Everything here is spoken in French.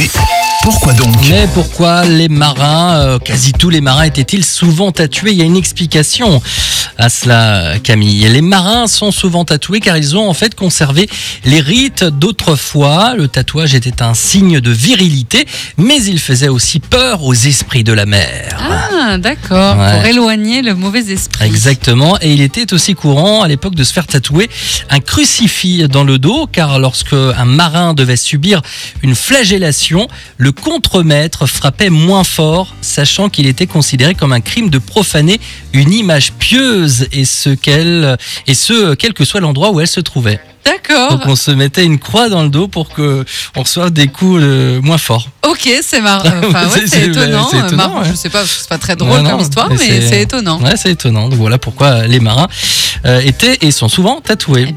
Mais pourquoi donc Mais pourquoi les marins, euh, quasi tous les marins, étaient-ils souvent tatoués? Il y a une explication à cela, Camille. Les marins sont souvent tatoués car ils ont en fait conservé les rites d'autrefois. Le tatouage était un signe de virilité, mais il faisait aussi peur aux esprits de la mer. Ah, d'accord. Ouais. Pour éloigner le mauvais esprit. Exactement, et il était aussi courant à l'époque de se faire tatouer un crucifix dans le dos, car lorsque un marin devait subir une flagellation, le contremaître frappait moins fort, sachant qu'il était considéré comme un crime de profaner une image pieuse, et ce, qu'elle, et ce quel que soit l'endroit où elle se trouvait. D'accord. Donc on se mettait une croix dans le dos pour que on reçoive des coups euh, moins forts. Ok, c'est marrant. Enfin, ouais, C'est- étonnant. c'est étonnant, Marrant, ouais. Je sais pas, c'est pas très drôle Non, comme histoire, mais c'est étonnant. Ouais, c'est étonnant. Donc voilà pourquoi les marins euh, étaient et sont souvent tatoués. Eh bien,